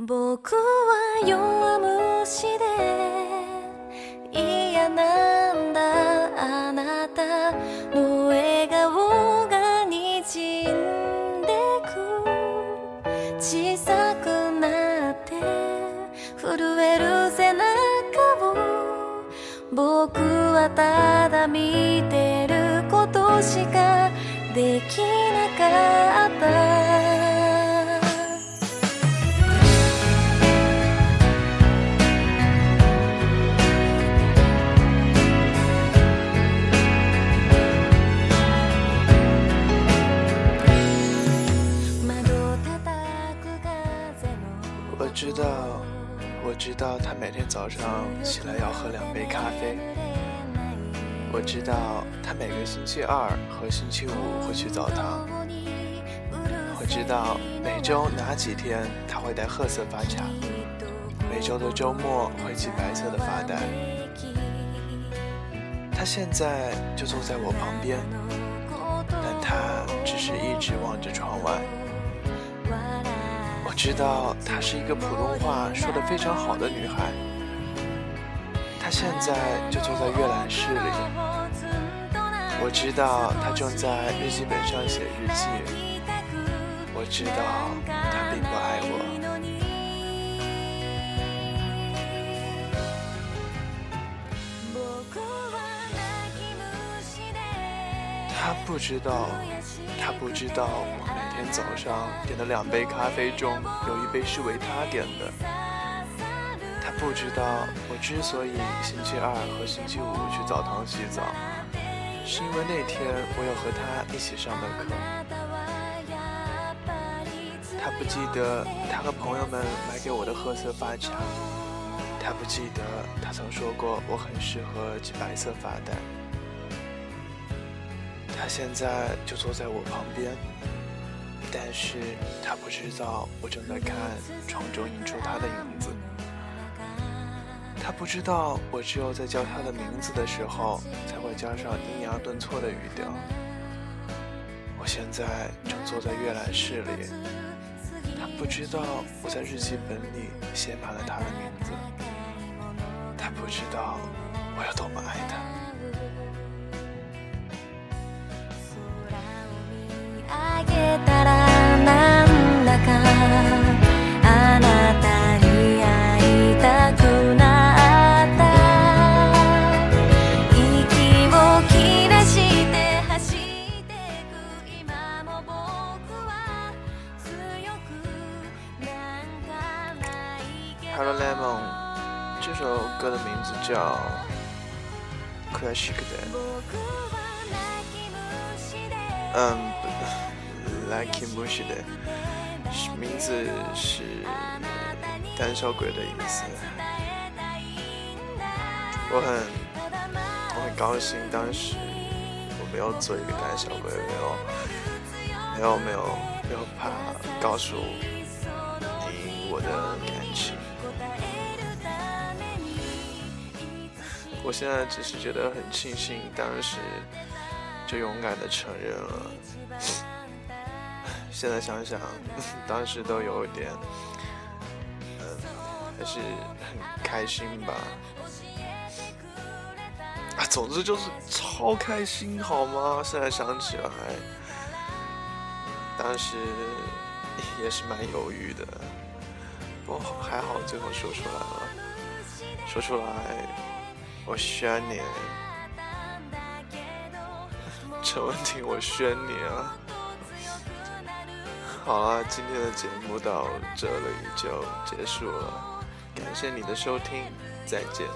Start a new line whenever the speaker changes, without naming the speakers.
僕は弱虫で嫌なんだあなたの笑顔がにじんでく小さくなって震える背中を僕はただ見てることしかできなかった
知道他每天早上起来要喝两杯咖啡。我知道他每个星期二和星期五会去澡堂。我知道每周哪几天他会戴褐色发卡，每周的周末会系白色的发带。他现在就坐在我旁边，但他只是一直望着窗外。我知道她是一个普通话说得非常好的女孩，她现在就坐在阅览室里。我知道她正在日记本上写日记。我知道她并不爱我。她不知道，他不知道我每天早上点的两杯咖啡中有一杯是为他点的。他不知道我之所以星期二和星期五去澡堂洗澡，是因为那天我有和他一起上的课。他不记得他和朋友们买给我的褐色发卡，他不记得他曾说过我很适合系白色发带。他现在就坐在我旁边，但是他不知道我正在看窗中映出他的影子。他不知道我只有在叫他的名字的时候，才会加上抑扬顿挫的语调。我现在正坐在阅览室里，他不知道我在日记本里写满了他的名字。他不知道我有多么爱他。Hello Lemon，这首歌的名字叫《Crash d a
僕は泣き虫で
嗯不，Lucky Bush 的，是名字是胆小鬼的意思。我很我很高兴，当时我没有做一个胆小鬼，没有没有没有没有怕告诉你我的 我现在只是觉得很庆幸，当时就勇敢的承认了。现在想想，当时都有一点，嗯，还是很开心吧。啊，总之就是超开心，好吗？现在想起来，当时也是蛮犹豫的，不过还好最后说出来了，说出来，我宣你。陈文婷，我宣你啊！好了，今天的节目到这里就结束了，感谢你的收听，再见。